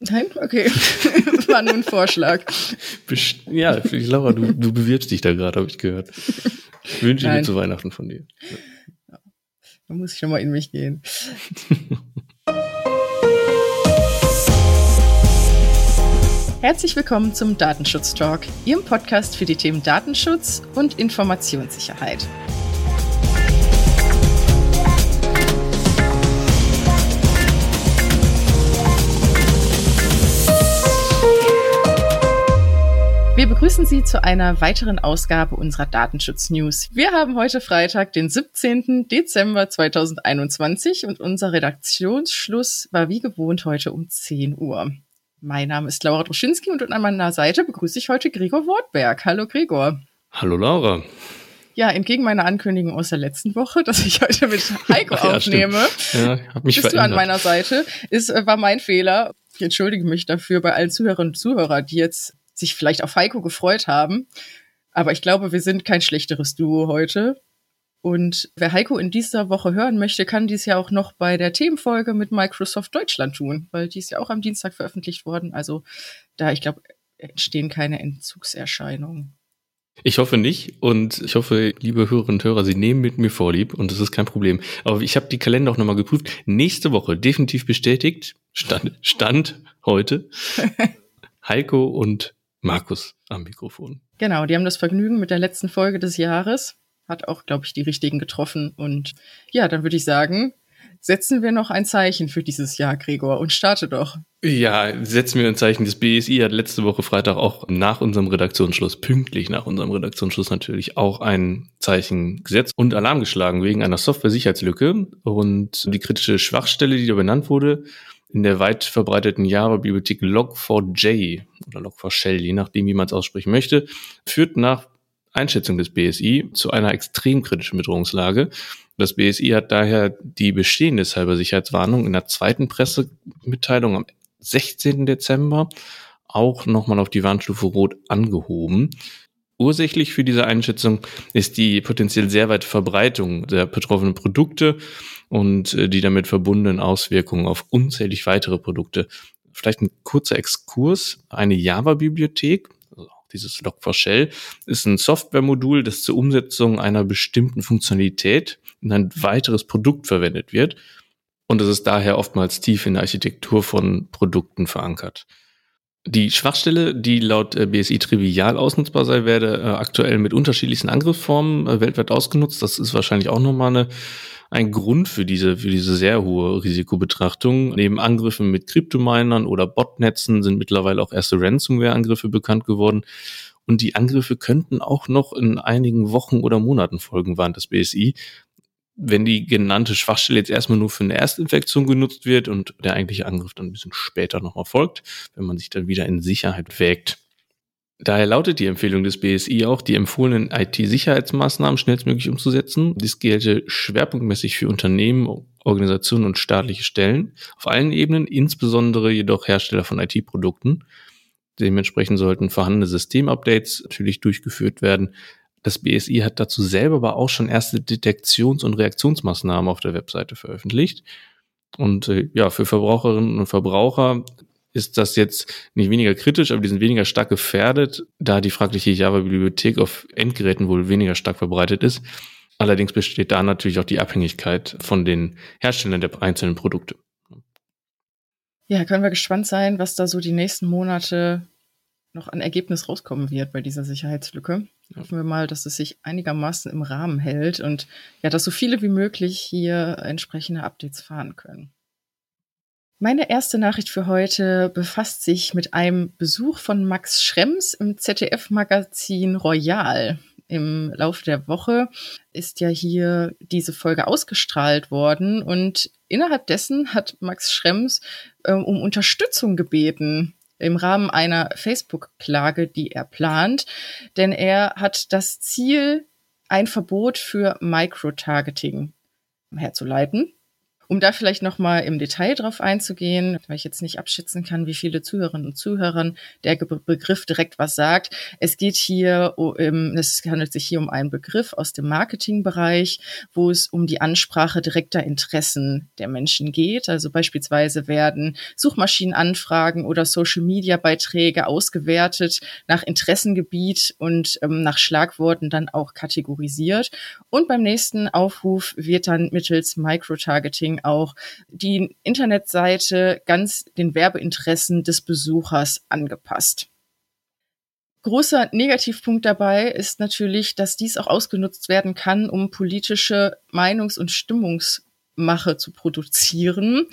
Nein? Okay. War nur ein Vorschlag. Best ja, Laura, du, du bewirbst dich da gerade, habe ich gehört. Wünsche ich mir zu Weihnachten von dir. Ja. Da muss ich schon mal in mich gehen. Herzlich willkommen zum Datenschutz Talk, Ihrem Podcast für die Themen Datenschutz und Informationssicherheit. Wir begrüßen Sie zu einer weiteren Ausgabe unserer Datenschutz-News. Wir haben heute Freitag, den 17. Dezember 2021 und unser Redaktionsschluss war wie gewohnt heute um 10 Uhr. Mein Name ist Laura Droschinski und an meiner Seite begrüße ich heute Gregor Wortberg. Hallo Gregor. Hallo Laura. Ja, entgegen meiner Ankündigung aus der letzten Woche, dass ich heute mit Heiko ja, aufnehme, ja, hab mich bist verändert. du an meiner Seite. Ist, war mein Fehler. Ich entschuldige mich dafür bei allen Zuhörerinnen und Zuhörern, die jetzt sich vielleicht auf Heiko gefreut haben. Aber ich glaube, wir sind kein schlechteres Duo heute. Und wer Heiko in dieser Woche hören möchte, kann dies ja auch noch bei der Themenfolge mit Microsoft Deutschland tun, weil die ist ja auch am Dienstag veröffentlicht worden. Also da, ich glaube, entstehen keine Entzugserscheinungen. Ich hoffe nicht und ich hoffe, liebe Hörerinnen und Hörer, Sie nehmen mit mir vorlieb und das ist kein Problem. Aber ich habe die Kalender auch nochmal geprüft. Nächste Woche definitiv bestätigt, Stand, Stand heute, Heiko und Markus am Mikrofon. Genau, die haben das Vergnügen mit der letzten Folge des Jahres. Hat auch, glaube ich, die richtigen getroffen. Und ja, dann würde ich sagen, setzen wir noch ein Zeichen für dieses Jahr, Gregor, und starte doch. Ja, setzen wir ein Zeichen. Das BSI hat letzte Woche Freitag auch nach unserem Redaktionsschluss, pünktlich nach unserem Redaktionsschluss natürlich, auch ein Zeichen gesetzt und Alarm geschlagen wegen einer Software-Sicherheitslücke. Und die kritische Schwachstelle, die da benannt wurde, in der weit verbreiteten Java-Bibliothek Log4j oder Log4Shell, je nachdem, wie man es aussprechen möchte, führt nach Einschätzung des BSI zu einer extrem kritischen Bedrohungslage. Das BSI hat daher die bestehende Cybersicherheitswarnung in der zweiten Pressemitteilung am 16. Dezember auch nochmal auf die Warnstufe Rot angehoben. Ursächlich für diese Einschätzung ist die potenziell sehr weite Verbreitung der betroffenen Produkte und äh, die damit verbundenen Auswirkungen auf unzählig weitere Produkte. Vielleicht ein kurzer Exkurs. Eine Java-Bibliothek, also dieses Log4Shell, ist ein Softwaremodul, das zur Umsetzung einer bestimmten Funktionalität in ein weiteres Produkt verwendet wird. Und es ist daher oftmals tief in der Architektur von Produkten verankert. Die Schwachstelle, die laut äh, BSI trivial ausnutzbar sei, werde äh, aktuell mit unterschiedlichsten Angriffsformen äh, weltweit ausgenutzt. Das ist wahrscheinlich auch nochmal eine ein Grund für diese, für diese sehr hohe Risikobetrachtung. Neben Angriffen mit Kryptominern oder Botnetzen sind mittlerweile auch erste Ransomware-Angriffe bekannt geworden. Und die Angriffe könnten auch noch in einigen Wochen oder Monaten folgen, warnt das BSI. Wenn die genannte Schwachstelle jetzt erstmal nur für eine Erstinfektion genutzt wird und der eigentliche Angriff dann ein bisschen später noch erfolgt, wenn man sich dann wieder in Sicherheit wägt. Daher lautet die Empfehlung des BSI auch, die empfohlenen IT-Sicherheitsmaßnahmen schnellstmöglich umzusetzen. Dies gelte schwerpunktmäßig für Unternehmen, Organisationen und staatliche Stellen auf allen Ebenen, insbesondere jedoch Hersteller von IT-Produkten. Dementsprechend sollten vorhandene Systemupdates natürlich durchgeführt werden. Das BSI hat dazu selber aber auch schon erste Detektions- und Reaktionsmaßnahmen auf der Webseite veröffentlicht. Und äh, ja, für Verbraucherinnen und Verbraucher ist das jetzt nicht weniger kritisch, aber die sind weniger stark gefährdet, da die fragliche Java-Bibliothek auf Endgeräten wohl weniger stark verbreitet ist. Allerdings besteht da natürlich auch die Abhängigkeit von den Herstellern der einzelnen Produkte. Ja, können wir gespannt sein, was da so die nächsten Monate noch an Ergebnis rauskommen wird bei dieser Sicherheitslücke. Hoffen wir mal, dass es sich einigermaßen im Rahmen hält und ja, dass so viele wie möglich hier entsprechende Updates fahren können. Meine erste Nachricht für heute befasst sich mit einem Besuch von Max Schrems im ZDF-Magazin Royal. Im Laufe der Woche ist ja hier diese Folge ausgestrahlt worden und innerhalb dessen hat Max Schrems äh, um Unterstützung gebeten im Rahmen einer Facebook-Klage, die er plant, denn er hat das Ziel, ein Verbot für Microtargeting herzuleiten. Um da vielleicht noch mal im Detail drauf einzugehen, weil ich jetzt nicht abschätzen kann, wie viele Zuhörerinnen und Zuhörern der Begriff direkt was sagt. Es geht hier, es handelt sich hier um einen Begriff aus dem Marketingbereich, wo es um die Ansprache direkter Interessen der Menschen geht. Also beispielsweise werden Suchmaschinenanfragen oder Social-Media-Beiträge ausgewertet nach Interessengebiet und ähm, nach Schlagworten dann auch kategorisiert. Und beim nächsten Aufruf wird dann mittels Microtargeting auch die Internetseite ganz den Werbeinteressen des Besuchers angepasst. Großer Negativpunkt dabei ist natürlich, dass dies auch ausgenutzt werden kann, um politische Meinungs- und Stimmungsmache zu produzieren.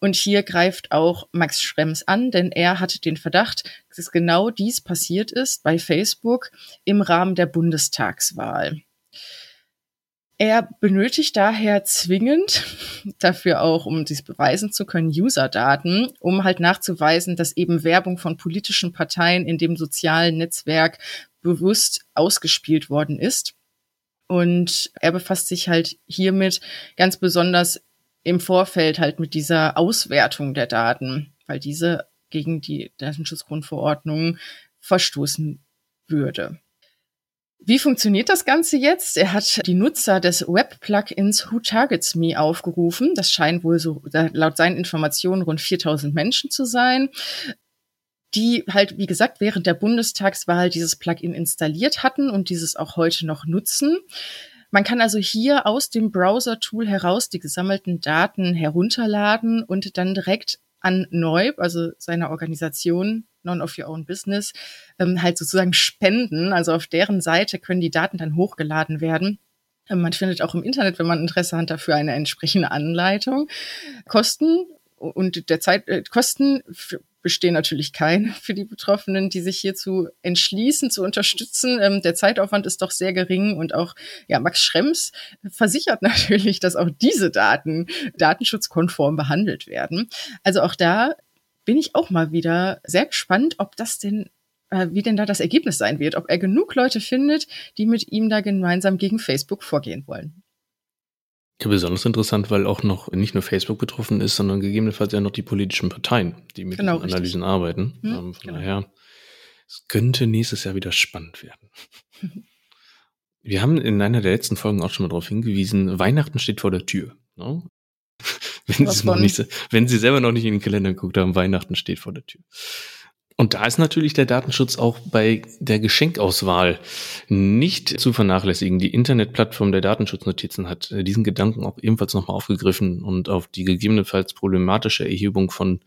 Und hier greift auch Max Schrems an, denn er hatte den Verdacht, dass genau dies passiert ist bei Facebook im Rahmen der Bundestagswahl. Er benötigt daher zwingend, dafür auch, um dies beweisen zu können, User-Daten, um halt nachzuweisen, dass eben Werbung von politischen Parteien in dem sozialen Netzwerk bewusst ausgespielt worden ist. Und er befasst sich halt hiermit ganz besonders im Vorfeld halt mit dieser Auswertung der Daten, weil diese gegen die Datenschutzgrundverordnung verstoßen würde. Wie funktioniert das Ganze jetzt? Er hat die Nutzer des Web-Plugins Who Targets Me aufgerufen. Das scheinen wohl so laut seinen Informationen rund 4000 Menschen zu sein die halt, wie gesagt, während der Bundestagswahl dieses Plugin installiert hatten und dieses auch heute noch nutzen. Man kann also hier aus dem Browser-Tool heraus die gesammelten Daten herunterladen und dann direkt an Neub, also seiner Organisation None of Your Own Business, ähm, halt sozusagen spenden. Also auf deren Seite können die Daten dann hochgeladen werden. Ähm, man findet auch im Internet, wenn man Interesse hat, dafür eine entsprechende Anleitung. Kosten und der Zeit, äh, Kosten bestehen natürlich keine für die Betroffenen, die sich hierzu entschließen, zu unterstützen. Ähm, der Zeitaufwand ist doch sehr gering und auch ja, Max Schrems versichert natürlich, dass auch diese Daten datenschutzkonform behandelt werden. Also auch da bin ich auch mal wieder sehr gespannt, ob das denn äh, wie denn da das Ergebnis sein wird, ob er genug Leute findet, die mit ihm da gemeinsam gegen Facebook vorgehen wollen. Ja, besonders interessant, weil auch noch nicht nur Facebook betroffen ist, sondern gegebenenfalls ja noch die politischen Parteien, die mit genau, diesen Analysen richtig. arbeiten. Hm, ähm, von genau. daher, es könnte nächstes Jahr wieder spannend werden. Wir haben in einer der letzten Folgen auch schon mal darauf hingewiesen, Weihnachten steht vor der Tür. Ne? Wenn, sie noch nicht, wenn sie selber noch nicht in den Kalender geguckt haben, Weihnachten steht vor der Tür. Und da ist natürlich der Datenschutz auch bei der Geschenkauswahl nicht zu vernachlässigen. Die Internetplattform der Datenschutznotizen hat äh, diesen Gedanken auch ebenfalls nochmal aufgegriffen und auf die gegebenenfalls problematische Erhebung von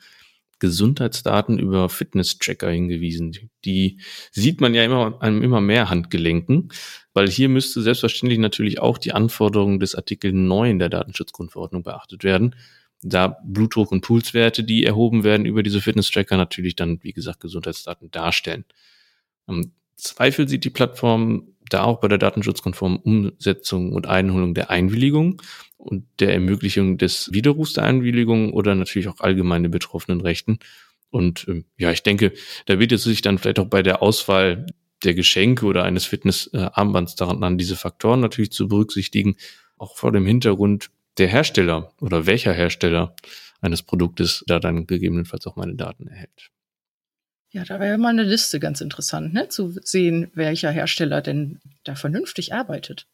Gesundheitsdaten über Fitness-Tracker hingewiesen. Die sieht man ja immer an immer mehr Handgelenken, weil hier müsste selbstverständlich natürlich auch die Anforderungen des Artikel 9 der Datenschutzgrundverordnung beachtet werden da Blutdruck und Pulswerte, die erhoben werden über diese Fitness-Tracker, natürlich dann, wie gesagt, Gesundheitsdaten darstellen. Im Zweifel sieht die Plattform da auch bei der datenschutzkonformen Umsetzung und Einholung der Einwilligung und der Ermöglichung des Widerrufs der Einwilligung oder natürlich auch allgemeine betroffenen Rechten. Und ähm, ja, ich denke, da wird es sich dann vielleicht auch bei der Auswahl der Geschenke oder eines Fitnessarmbands daran an, diese Faktoren natürlich zu berücksichtigen, auch vor dem Hintergrund der Hersteller oder welcher Hersteller eines Produktes da dann gegebenenfalls auch meine Daten erhält. Ja, da wäre mal eine Liste ganz interessant, ne? zu sehen, welcher Hersteller denn da vernünftig arbeitet.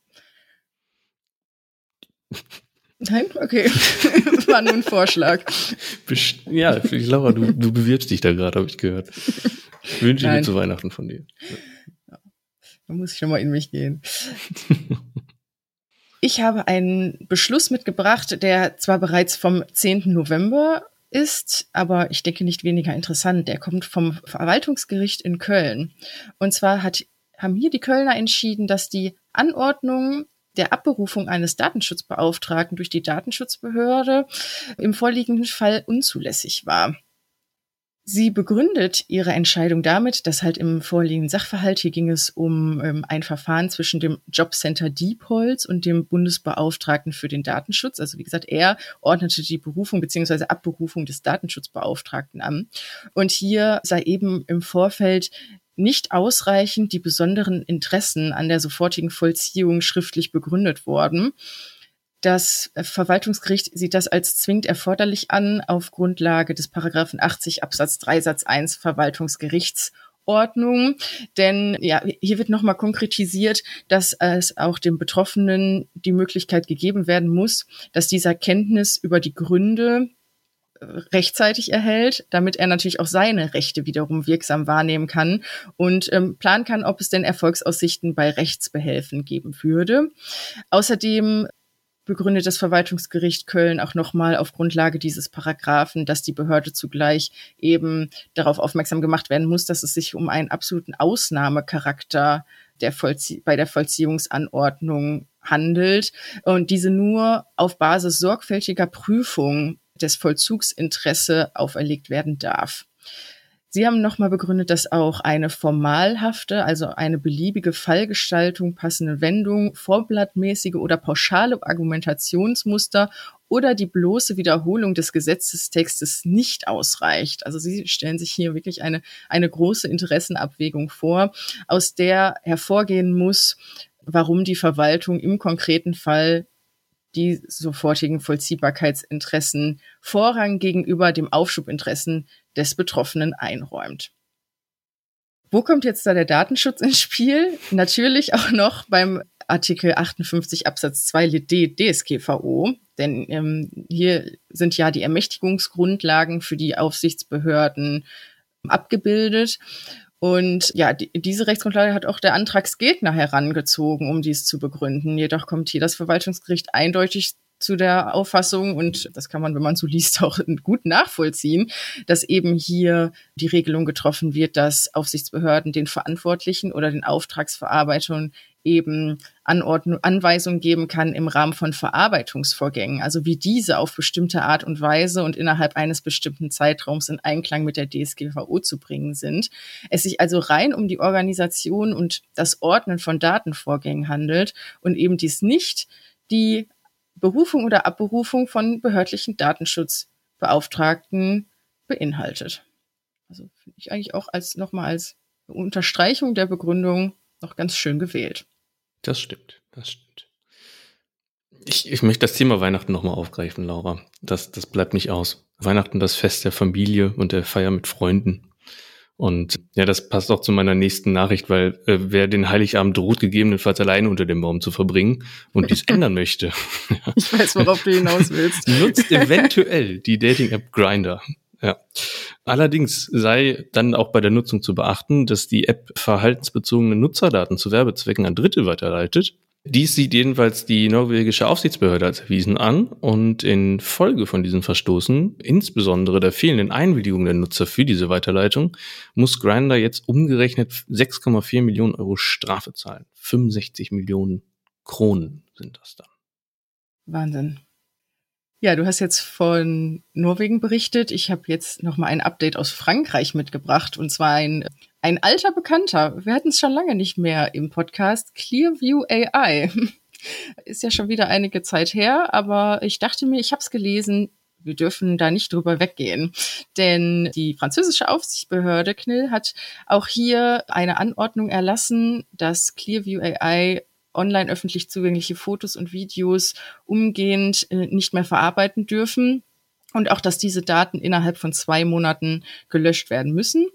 Nein? Okay. War nur ein Vorschlag. Ja, Laura, du, du bewirbst dich da gerade, habe ich gehört. Ich wünsche mir zu Weihnachten von dir. Ja. Da muss ich nochmal in mich gehen. Ich habe einen Beschluss mitgebracht, der zwar bereits vom 10. November ist, aber ich denke nicht weniger interessant. Der kommt vom Verwaltungsgericht in Köln. Und zwar hat, haben hier die Kölner entschieden, dass die Anordnung der Abberufung eines Datenschutzbeauftragten durch die Datenschutzbehörde im vorliegenden Fall unzulässig war. Sie begründet ihre Entscheidung damit, dass halt im vorliegenden Sachverhalt, hier ging es um ähm, ein Verfahren zwischen dem Jobcenter Diepholz und dem Bundesbeauftragten für den Datenschutz. Also wie gesagt, er ordnete die Berufung beziehungsweise Abberufung des Datenschutzbeauftragten an. Und hier sei eben im Vorfeld nicht ausreichend die besonderen Interessen an der sofortigen Vollziehung schriftlich begründet worden. Das Verwaltungsgericht sieht das als zwingend erforderlich an auf Grundlage des Paragraphen 80 Absatz 3 Satz 1 Verwaltungsgerichtsordnung. Denn ja, hier wird nochmal konkretisiert, dass es auch dem Betroffenen die Möglichkeit gegeben werden muss, dass dieser Kenntnis über die Gründe rechtzeitig erhält, damit er natürlich auch seine Rechte wiederum wirksam wahrnehmen kann und ähm, planen kann, ob es denn Erfolgsaussichten bei Rechtsbehelfen geben würde. Außerdem begründet das Verwaltungsgericht Köln auch nochmal auf Grundlage dieses Paragraphen, dass die Behörde zugleich eben darauf aufmerksam gemacht werden muss, dass es sich um einen absoluten Ausnahmecharakter der bei der Vollziehungsanordnung handelt und diese nur auf Basis sorgfältiger Prüfung des Vollzugsinteresse auferlegt werden darf. Sie haben nochmal begründet, dass auch eine formalhafte, also eine beliebige Fallgestaltung, passende Wendung, vorblattmäßige oder pauschale Argumentationsmuster oder die bloße Wiederholung des Gesetzestextes nicht ausreicht. Also Sie stellen sich hier wirklich eine, eine große Interessenabwägung vor, aus der hervorgehen muss, warum die Verwaltung im konkreten Fall die sofortigen Vollziehbarkeitsinteressen Vorrang gegenüber dem Aufschubinteressen des Betroffenen einräumt. Wo kommt jetzt da der Datenschutz ins Spiel? Natürlich auch noch beim Artikel 58 Absatz 2 D DSGVO, denn ähm, hier sind ja die Ermächtigungsgrundlagen für die Aufsichtsbehörden abgebildet. Und ja, die, diese Rechtsgrundlage hat auch der Antragsgegner herangezogen, um dies zu begründen. Jedoch kommt hier das Verwaltungsgericht eindeutig zu der Auffassung, und das kann man, wenn man so liest, auch gut nachvollziehen, dass eben hier die Regelung getroffen wird, dass Aufsichtsbehörden den Verantwortlichen oder den Auftragsverarbeitern eben Anordnung, Anweisungen geben kann im Rahmen von Verarbeitungsvorgängen, also wie diese auf bestimmte Art und Weise und innerhalb eines bestimmten Zeitraums in Einklang mit der DSGVO zu bringen sind. Es sich also rein um die Organisation und das Ordnen von Datenvorgängen handelt und eben dies nicht die Berufung oder Abberufung von behördlichen Datenschutzbeauftragten beinhaltet. Also finde ich eigentlich auch als nochmal als Unterstreichung der Begründung noch ganz schön gewählt. Das stimmt, das stimmt. Ich, ich möchte das Thema Weihnachten nochmal aufgreifen, Laura. Das, das bleibt nicht aus. Weihnachten das Fest der Familie und der Feier mit Freunden. Und ja, das passt auch zu meiner nächsten Nachricht, weil äh, wer den Heiligabend droht, gegebenenfalls alleine unter dem Baum zu verbringen und dies ändern möchte. Ich weiß, worauf du hinaus willst. Nutzt eventuell die Dating-App Grinder. Ja. Allerdings sei dann auch bei der Nutzung zu beachten, dass die App verhaltensbezogene Nutzerdaten zu Werbezwecken an Dritte weiterleitet. Dies sieht jedenfalls die norwegische Aufsichtsbehörde als erwiesen an und in Folge von diesen Verstoßen, insbesondere der fehlenden Einwilligung der Nutzer für diese Weiterleitung, muss Grinder jetzt umgerechnet 6,4 Millionen Euro Strafe zahlen. 65 Millionen Kronen sind das dann. Wahnsinn. Ja, du hast jetzt von Norwegen berichtet. Ich habe jetzt noch mal ein Update aus Frankreich mitgebracht und zwar ein ein alter Bekannter. Wir hatten es schon lange nicht mehr im Podcast. Clearview AI. Ist ja schon wieder einige Zeit her, aber ich dachte mir, ich habe es gelesen. Wir dürfen da nicht drüber weggehen. Denn die französische Aufsichtsbehörde CNIL hat auch hier eine Anordnung erlassen, dass Clearview AI online öffentlich zugängliche Fotos und Videos umgehend äh, nicht mehr verarbeiten dürfen und auch, dass diese Daten innerhalb von zwei Monaten gelöscht werden müssen.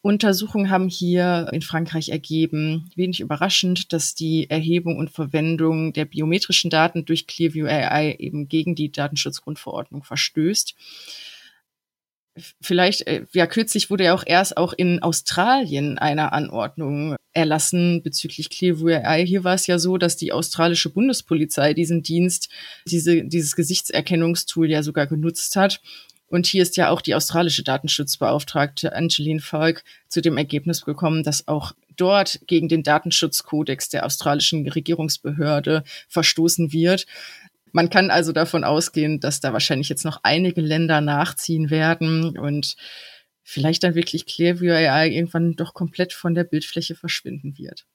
Untersuchungen haben hier in Frankreich ergeben, wenig überraschend, dass die Erhebung und Verwendung der biometrischen Daten durch Clearview AI eben gegen die Datenschutzgrundverordnung verstößt vielleicht, äh, ja, kürzlich wurde ja auch erst auch in Australien eine Anordnung erlassen bezüglich Clearview AI. Hier war es ja so, dass die australische Bundespolizei diesen Dienst, diese, dieses Gesichtserkennungstool ja sogar genutzt hat. Und hier ist ja auch die australische Datenschutzbeauftragte Angeline Falk zu dem Ergebnis gekommen, dass auch dort gegen den Datenschutzkodex der australischen Regierungsbehörde verstoßen wird. Man kann also davon ausgehen, dass da wahrscheinlich jetzt noch einige Länder nachziehen werden und vielleicht dann wirklich Clearview AI irgendwann doch komplett von der Bildfläche verschwinden wird.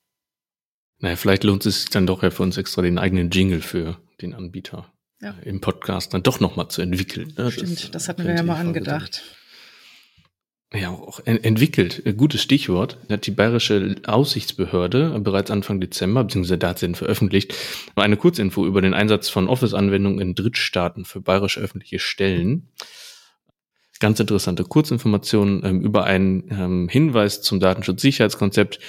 Naja, vielleicht lohnt es sich dann doch ja für uns extra den eigenen Jingle für den Anbieter ja. im Podcast dann doch nochmal zu entwickeln. Ne? Stimmt, das, das hatten wir ja mal angedacht. ja, auch entwickelt. Gutes Stichwort. Hat die Bayerische Aussichtsbehörde bereits Anfang Dezember, beziehungsweise da hat sie veröffentlicht, eine Kurzinfo über den Einsatz von Office-Anwendungen in Drittstaaten für bayerische öffentliche Stellen. Ganz interessante Kurzinformationen ähm, über einen ähm, Hinweis zum Datenschutzsicherheitskonzept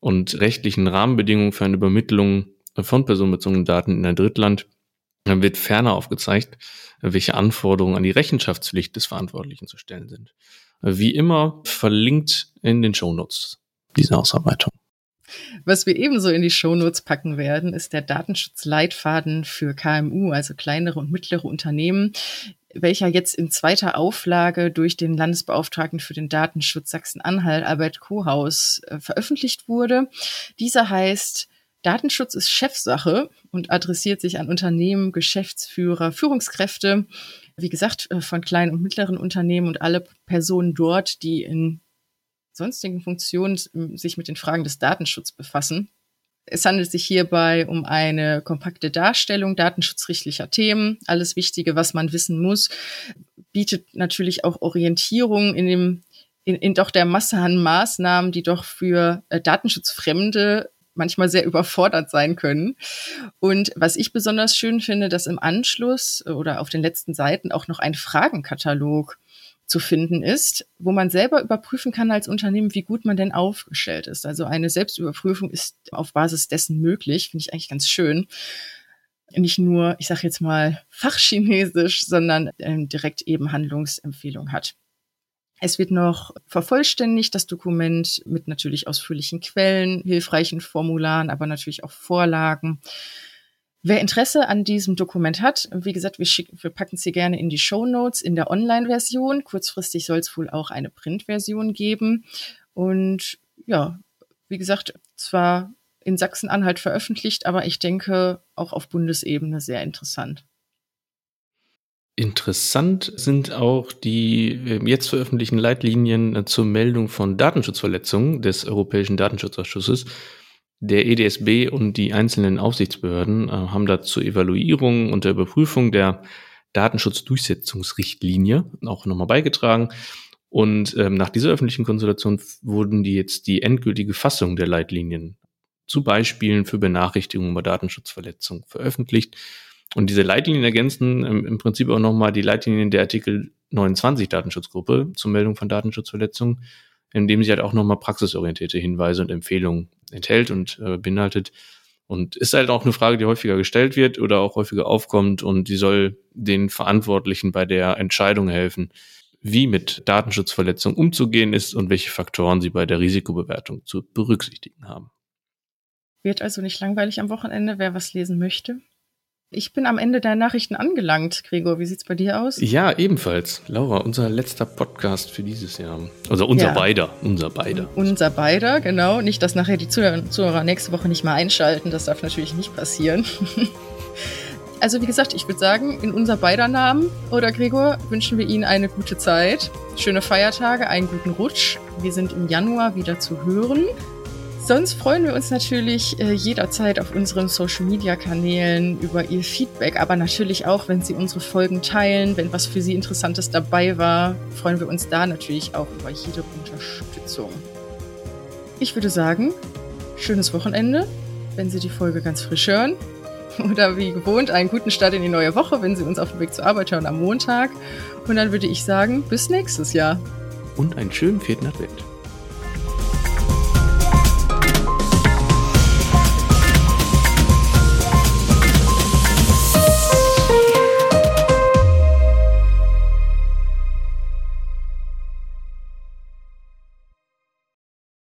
und rechtlichen Rahmenbedingungen für eine Übermittlung von personenbezogenen Daten in ein Drittland. Dann wird ferner aufgezeigt, welche Anforderungen an die Rechenschaftspflicht des Verantwortlichen zu stellen sind wie immer verlinkt in den Shownotes diese Ausarbeitung. Was wir ebenso in die Shownotes packen werden, ist der Datenschutzleitfaden für KMU, also kleinere und mittlere Unternehmen, welcher jetzt in zweiter Auflage durch den Landesbeauftragten für den Datenschutz Sachsen-Anhalt, Albert Kohaus, äh, veröffentlicht wurde. Dieser heißt Datenschutz ist Chefsache und adressiert sich an Unternehmen, Geschäftsführer, Führungskräfte, wie gesagt, äh, von kleinen und mittleren Unternehmen und alle Personen dort, die in sonstigen Funktionen sich mit den Fragen des Datenschutzes befassen. Es handelt sich hierbei um eine kompakte Darstellung datenschutzrechtlicher Themen, alles Wichtige, was man wissen muss, bietet natürlich auch Orientierung in dem in, in doch der Masse an Maßnahmen, die doch für äh, Datenschutzfremde manchmal sehr überfordert sein können. Und was ich besonders schön finde, dass im Anschluss oder auf den letzten Seiten auch noch ein Fragenkatalog zu finden ist, wo man selber überprüfen kann als Unternehmen, wie gut man denn aufgestellt ist. Also eine Selbstüberprüfung ist auf Basis dessen möglich, finde ich eigentlich ganz schön. Nicht nur, ich sage jetzt mal, fachchinesisch, sondern äh, direkt eben Handlungsempfehlung hat. Es wird noch vervollständigt, das Dokument mit natürlich ausführlichen Quellen, hilfreichen Formularen, aber natürlich auch Vorlagen. Wer Interesse an diesem Dokument hat, wie gesagt, wir, wir packen sie gerne in die Show Notes in der Online-Version. Kurzfristig soll es wohl auch eine Print-Version geben. Und ja, wie gesagt, zwar in Sachsen-Anhalt veröffentlicht, aber ich denke auch auf Bundesebene sehr interessant. Interessant sind auch die ähm, jetzt veröffentlichten Leitlinien äh, zur Meldung von Datenschutzverletzungen des Europäischen Datenschutzausschusses. Der EDSB und die einzelnen Aufsichtsbehörden äh, haben da zur Evaluierung und der Überprüfung der Datenschutzdurchsetzungsrichtlinie auch nochmal beigetragen. Und ähm, nach dieser öffentlichen Konsultation wurden die jetzt die endgültige Fassung der Leitlinien zu Beispielen für Benachrichtigungen über Datenschutzverletzungen veröffentlicht. Und diese Leitlinien ergänzen im, im Prinzip auch nochmal die Leitlinien der Artikel 29 Datenschutzgruppe zur Meldung von Datenschutzverletzungen, indem sie halt auch nochmal praxisorientierte Hinweise und Empfehlungen enthält und äh, beinhaltet. Und ist halt auch eine Frage, die häufiger gestellt wird oder auch häufiger aufkommt und die soll den Verantwortlichen bei der Entscheidung helfen, wie mit Datenschutzverletzungen umzugehen ist und welche Faktoren sie bei der Risikobewertung zu berücksichtigen haben. Wird also nicht langweilig am Wochenende, wer was lesen möchte? Ich bin am Ende der Nachrichten angelangt, Gregor. Wie sieht's bei dir aus? Ja, ebenfalls. Laura, unser letzter Podcast für dieses Jahr. Also unser ja. beider, unser beider. Unser beider, genau. Nicht, dass nachher die Zuhörer nächste Woche nicht mal einschalten. Das darf natürlich nicht passieren. also wie gesagt, ich würde sagen, in unser beider Namen oder Gregor wünschen wir Ihnen eine gute Zeit, schöne Feiertage, einen guten Rutsch. Wir sind im Januar wieder zu hören. Sonst freuen wir uns natürlich äh, jederzeit auf unseren Social-Media-Kanälen über Ihr Feedback, aber natürlich auch, wenn Sie unsere Folgen teilen, wenn was für Sie Interessantes dabei war, freuen wir uns da natürlich auch über jede Unterstützung. Ich würde sagen, schönes Wochenende, wenn Sie die Folge ganz frisch hören. Oder wie gewohnt, einen guten Start in die neue Woche, wenn Sie uns auf dem Weg zur Arbeit hören am Montag. Und dann würde ich sagen, bis nächstes Jahr. Und einen schönen vierten Advent.